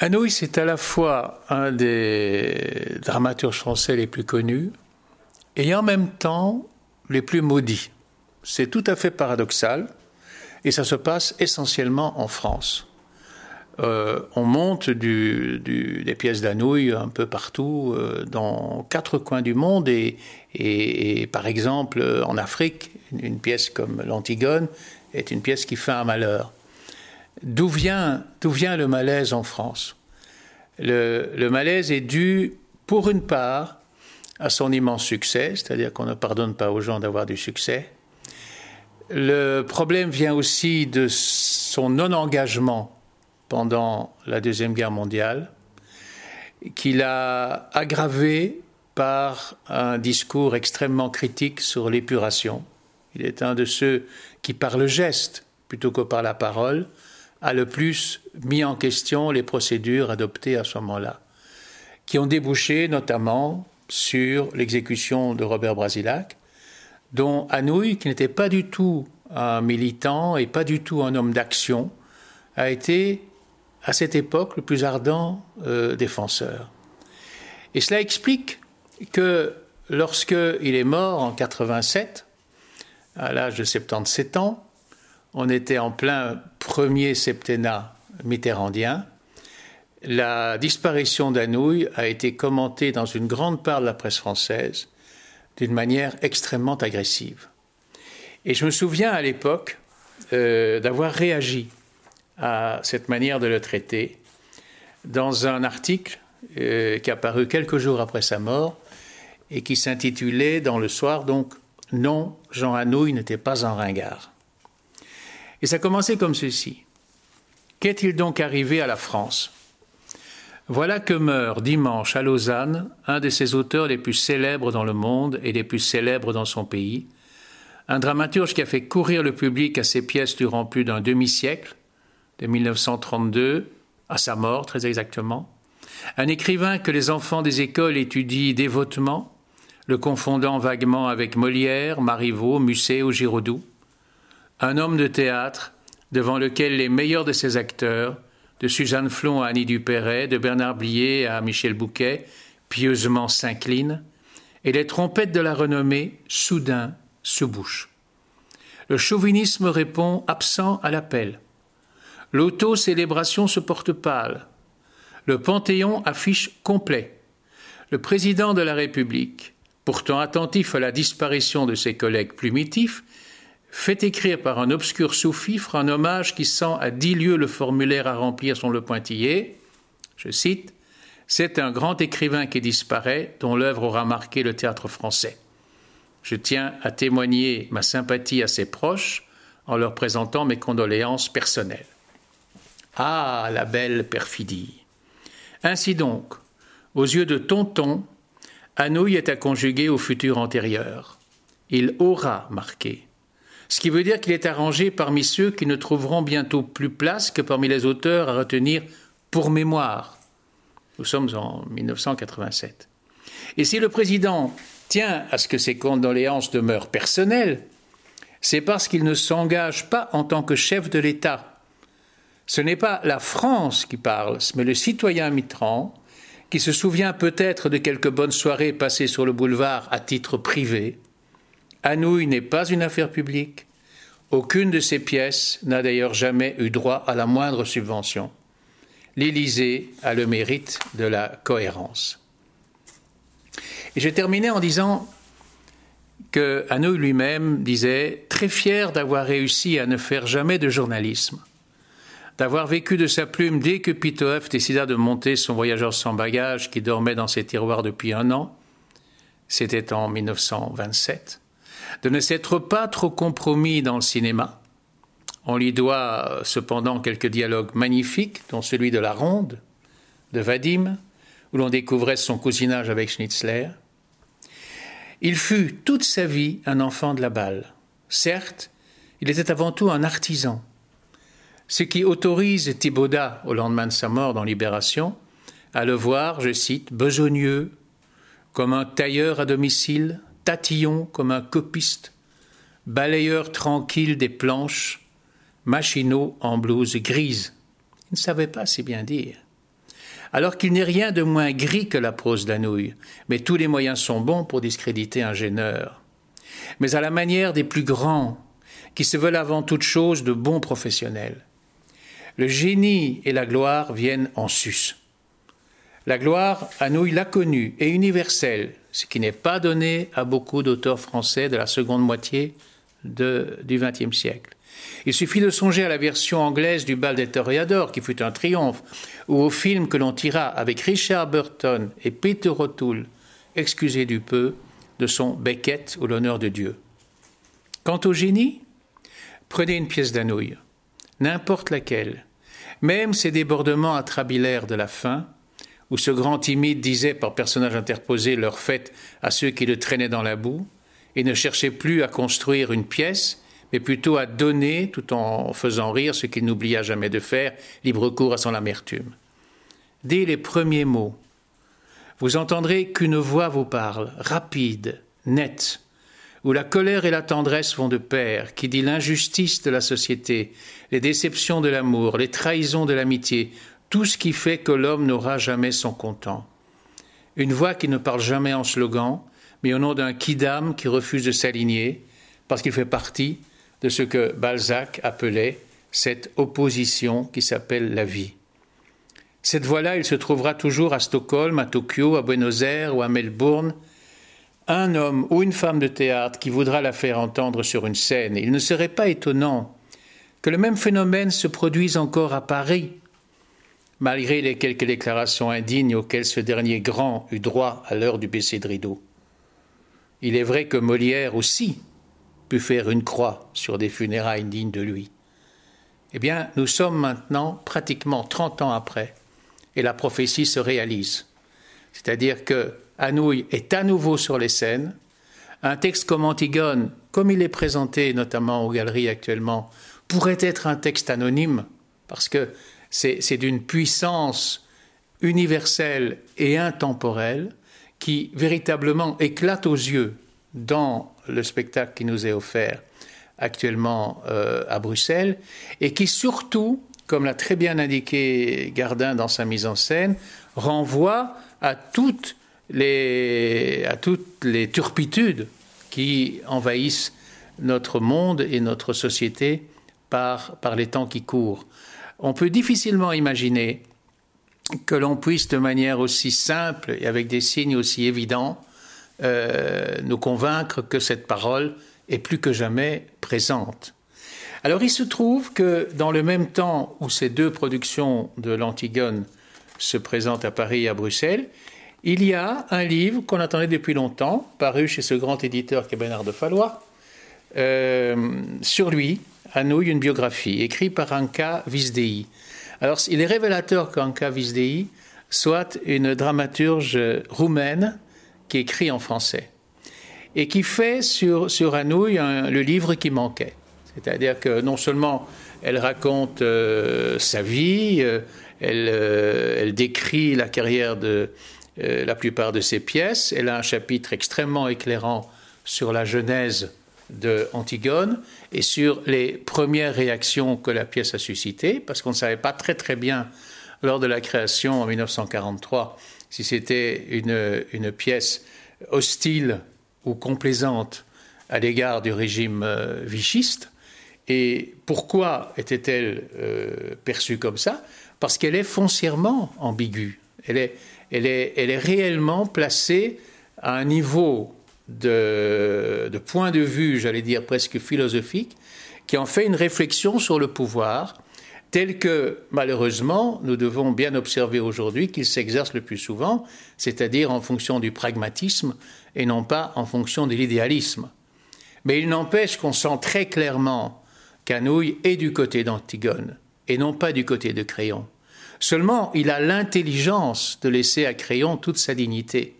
Anouilh, c'est à la fois un des dramaturges français les plus connus et en même temps les plus maudits. C'est tout à fait paradoxal et ça se passe essentiellement en France. Euh, on monte des pièces d'Anouilh un peu partout, euh, dans quatre coins du monde, et, par exemple en Afrique, une pièce comme l'Antigone est une pièce qui fait un malheur. D'où vient, vient le malaise en France? Le, malaise est dû, pour une part, à son immense succès, c'est-à-dire qu'on ne pardonne pas aux gens d'avoir du succès. Le problème vient aussi de son non-engagement pendant la Deuxième Guerre mondiale, qu'il a aggravé par un discours extrêmement critique sur l'épuration. Il est un de ceux qui, par le geste plutôt que par la parole, a le plus mis en question les procédures adoptées à ce moment-là, qui ont débouché notamment sur l'exécution de Robert Brasilac, dont Anouilh, qui n'était pas du tout un militant et pas du tout un homme d'action, a été à cette époque le plus ardent euh, défenseur. Et cela explique que lorsqu'il est mort en 87, à l'âge de 77 ans, on était en plein premier septennat mitterrandien. La disparition d'Anouilh a été commentée dans une grande part de la presse française d'une manière extrêmement agressive. Et je me souviens à l'époque euh, d'avoir réagi à cette manière de le traiter dans un article euh, qui a paru quelques jours après sa mort et qui s'intitulait dans le soir donc Non, Jean Anouilh n'était pas un ringard. Et ça commençait comme ceci. Qu'est-il donc arrivé à la France? Voilà que meurt dimanche à Lausanne un de ses auteurs les plus célèbres dans le monde et les plus célèbres dans son pays, un dramaturge qui a fait courir le public à ses pièces durant plus d'un demi-siècle, de 1932 à sa mort très exactement, un écrivain que les enfants des écoles étudient dévotement, le confondant vaguement avec Molière, Marivaux, Musset ou Giraudoux, un homme de théâtre devant lequel les meilleurs de ses acteurs, de Suzanne Flon à Annie Dupéret, de Bernard Blier à Michel Bouquet, pieusement s'inclinent, et les trompettes de la renommée, soudain, se bouchent. Le chauvinisme répond absent à l'appel. L'auto-célébration se porte pâle. Le Panthéon affiche complet. Le président de la République, pourtant attentif à la disparition de ses collègues plumitifs, fait écrire par un obscur sous-fifre un hommage qui sent à dix lieues le formulaire à remplir sur le pointillé. Je cite C'est un grand écrivain qui disparaît, dont l'œuvre aura marqué le théâtre français. Je tiens à témoigner ma sympathie à ses proches en leur présentant mes condoléances personnelles. Ah, la belle perfidie Ainsi donc, aux yeux de Tonton, Anouilh est à conjuguer au futur antérieur. Il aura marqué ce qui veut dire qu'il est arrangé parmi ceux qui ne trouveront bientôt plus place que parmi les auteurs à retenir pour mémoire. Nous sommes en 1987. Et si le président tient à ce que ses condoléances demeurent personnelles, c'est parce qu'il ne s'engage pas en tant que chef de l'État. Ce n'est pas la France qui parle, mais le citoyen Mitran, qui se souvient peut-être de quelques bonnes soirées passées sur le boulevard à titre privé, Anouilh n'est pas une affaire publique. Aucune de ces pièces n'a d'ailleurs jamais eu droit à la moindre subvention. L'Élysée a le mérite de la cohérence. Et j'ai terminé en disant que Anouilh lui-même disait très fier d'avoir réussi à ne faire jamais de journalisme, d'avoir vécu de sa plume dès que Pitoef décida de monter son voyageur sans bagages qui dormait dans ses tiroirs depuis un an. C'était en 1927 de ne s'être pas trop compromis dans le cinéma. On lui doit euh, cependant quelques dialogues magnifiques, dont celui de La Ronde, de Vadim, où l'on découvrait son cousinage avec Schnitzler. Il fut toute sa vie un enfant de la balle. Certes, il était avant tout un artisan, ce qui autorise Thibaudat, au lendemain de sa mort dans Libération, à le voir, je cite, besogneux, comme un tailleur à domicile, tatillon comme un copiste, balayeur tranquille des planches, machinaux en blouse grise. Il ne savait pas si bien dire. alors qu'il n'est rien de moins gris que la prose d'Anouilh, mais tous les moyens sont bons pour discréditer un gêneur. Mais à la manière des plus grands, qui se veulent avant toute chose de bons professionnels. Le génie et la gloire viennent en sus. La gloire, Anouilh l'a connue et universelle, ce qui n'est pas donné à beaucoup d'auteurs français de la seconde moitié du XXe siècle. Il suffit de songer à la version anglaise du bal des toréadors, qui fut un triomphe, ou au film que l'on tira avec Richard Burton et Peter O'Toole, excusez du peu, de son Beckett ou l'honneur de Dieu. Quant au génie, prenez une pièce d'Anouilh, n'importe laquelle, même ces débordements atrabilaires de la fin, où ce grand timide disait par personnage interposé leur fête à ceux qui le traînaient dans la boue, et ne cherchait plus à construire une pièce, mais plutôt à donner, tout en faisant rire, ce qu'il n'oublia jamais de faire, libre cours à son amertume. Dès les premiers mots, vous entendrez qu'une voix vous parle, rapide, nette, où la colère et la tendresse vont de pair, qui dit l'injustice de la société, les déceptions de l'amour, les trahisons de l'amitié, tout ce qui fait que l'homme n'aura jamais son content. Une voix qui ne parle jamais en slogan, mais au nom d'un kidam qui refuse de s'aligner, parce qu'il fait partie de ce que Balzac appelait cette opposition qui s'appelle la vie. Cette voix-là, il se trouvera toujours à Stockholm, à Tokyo, à Buenos Aires ou à Melbourne, un homme ou une femme de théâtre qui voudra la faire entendre sur une scène. Il ne serait pas étonnant que le même phénomène se produise encore à Paris, malgré les quelques déclarations indignes auxquelles ce dernier grand eut droit à l'heure du baisser de rideau. Il est vrai que Molière aussi pu faire une croix sur des funérailles dignes de lui. Eh bien, nous sommes maintenant pratiquement 30 ans après, et la prophétie se réalise. C'est-à-dire que Anouilh est à nouveau sur les scènes. Un texte comme Antigone, comme il est présenté notamment aux galeries actuellement, pourrait être un texte anonyme, parce que c'est d'une puissance universelle et intemporelle qui véritablement éclate aux yeux dans le spectacle qui nous est offert actuellement euh, à Bruxelles, et qui surtout, comme l'a très bien indiqué Gardin dans sa mise en scène, renvoie à toutes les, turpitudes qui envahissent notre monde et notre société par les temps qui courent. On peut difficilement imaginer que l'on puisse de manière aussi simple et avec des signes aussi évidents euh, nous convaincre que cette parole est plus que jamais présente. Alors il se trouve que dans le même temps où ces deux productions de l'Antigone se présentent à Paris et à Bruxelles, il y a un livre qu'on attendait depuis longtemps, paru chez ce grand éditeur qui est Bernard de Fallois, euh, sur lui, à Nouilles, une biographie, écrite par Anka Visdei. Alors il est révélateur qu'Anka Visdei soit une dramaturge roumaine qui écrit en français et qui fait sur, sur Anouilh le livre qui manquait. C'est-à-dire que non seulement elle raconte euh, sa vie, euh, euh, elle, décrit la carrière de la plupart de ses pièces, elle a un chapitre extrêmement éclairant sur la genèse de Antigone et sur les premières réactions que la pièce a suscitées, parce qu'on ne savait pas très très bien lors de la création en 1943 si c'était une, une, pièce hostile ou complaisante à l'égard du régime euh, vichiste. Et pourquoi était-elle euh, perçue comme ça? Parce qu'elle est foncièrement ambiguë. Elle est, elle, est, elle est réellement placée à un niveau de, de point de vue, j'allais dire presque philosophique, qui en fait une réflexion sur le pouvoir, tel que, malheureusement, nous devons bien observer aujourd'hui qu'il s'exerce le plus souvent, c'est-à-dire en fonction du pragmatisme et non pas en fonction de l'idéalisme. Mais il n'empêche qu'on sent très clairement qu'Anouilh est du côté d'Antigone et non pas du côté de Créon. Seulement, il a l'intelligence de laisser à Créon toute sa dignité.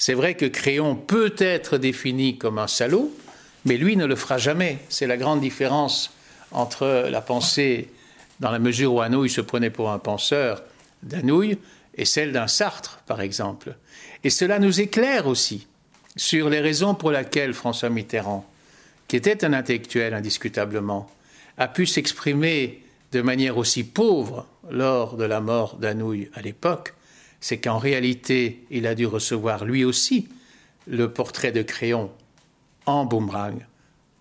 C'est vrai que Créon peut être défini comme un salaud, mais lui ne le fera jamais. C'est la grande différence entre la pensée dans la mesure où Anouilh se prenait pour un penseur d'Anouilh, et celle d'un Sartre, par exemple. Et cela nous éclaire aussi sur les raisons pour lesquelles François Mitterrand, qui était un intellectuel indiscutablement, a pu s'exprimer de manière aussi pauvre lors de la mort d'Anouilh à l'époque, c'est qu'en réalité, il a dû recevoir lui aussi le portrait de Créon en boomerang,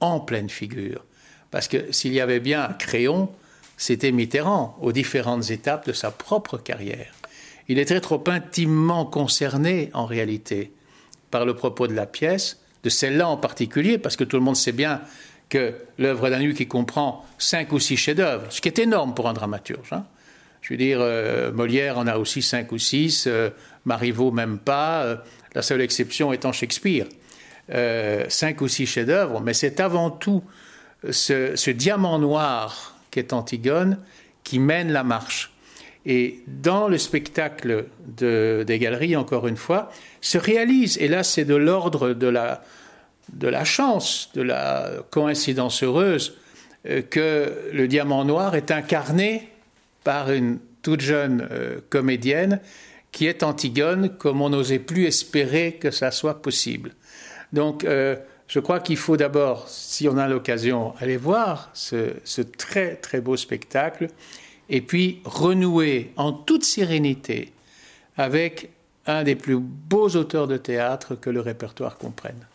en pleine figure. Parce que s'il y avait bien un Créon, c'était Mitterrand aux différentes étapes de sa propre carrière. Il était trop intimement concerné en réalité par le propos de la pièce, de celle-là en particulier, parce que tout le monde sait bien que l'œuvre d'Anu qui comprend cinq ou six chefs-d'œuvre, ce qui est énorme pour un dramaturge. Hein. Je veux dire, euh, Molière en a aussi cinq ou six, euh, Marivaux même pas, euh, la seule exception étant Shakespeare. cinq ou six chefs-d'œuvre, mais c'est avant tout ce, diamant noir qu'est Antigone qui mène la marche. Et dans le spectacle des galeries, encore une fois, se réalise, et là c'est de l'ordre de la, chance, de la coïncidence heureuse, que le diamant noir est incarné par une toute jeune euh, comédienne qui est Antigone comme on n'osait plus espérer que ça soit possible. Donc euh, je crois qu'il faut d'abord, si on a l'occasion, aller voir ce, ce, très très beau spectacle et puis renouer en toute sérénité avec un des plus beaux auteurs de théâtre que le répertoire comprenne.